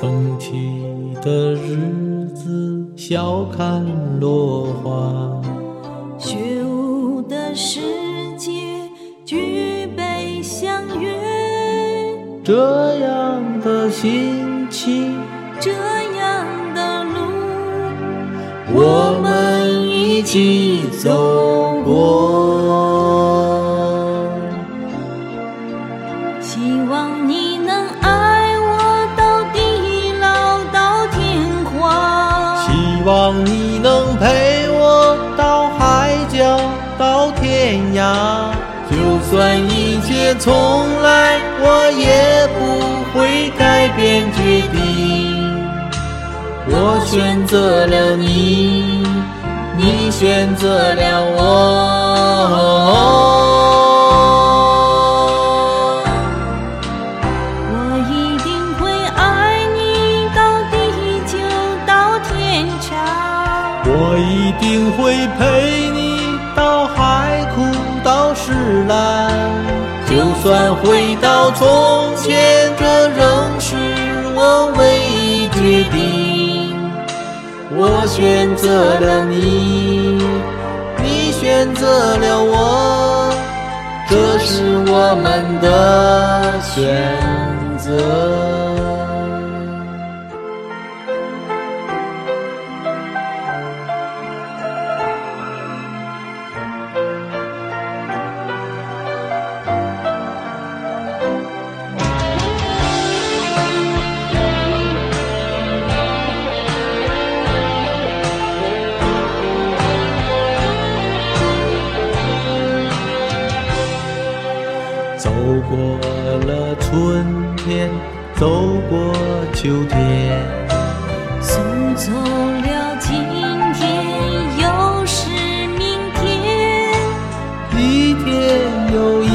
风起的日子，笑看落花。雪舞的世界，举杯相约。这样的心情，这样的路，我们一起走到天涯。就算一切重来，我也不会改变决定。我选择了你，你选择了我。我一定会爱你到地久到天长。我一定会陪你到海枯到石烂，就算回到从前，这仍是我唯一决定。我选择了你，你选择了我，这是我们的选择。走过了春天，走过秋天，送走了今天，又是明天。一天又一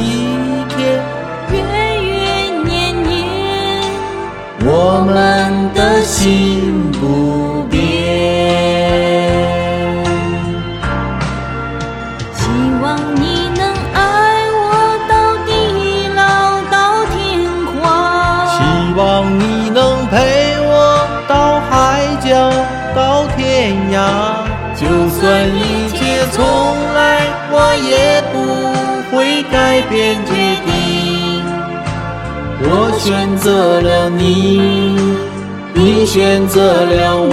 天，月月年年，我们的心望你能陪我到海角到天涯，就算一切重来，我也不会改变决定。我选择了你，你选择了我。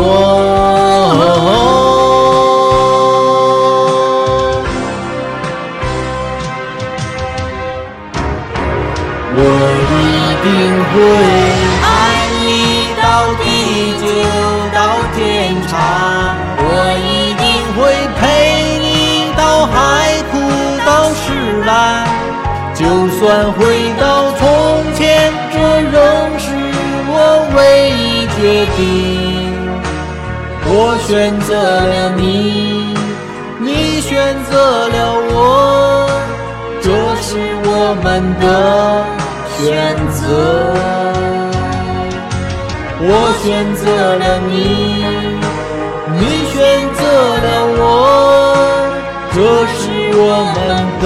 我一定会就算回到从前，这仍是我唯一决定。我选择了你，你选择了我，这是我们的选择。我选择了你，你选择了我，这是我们的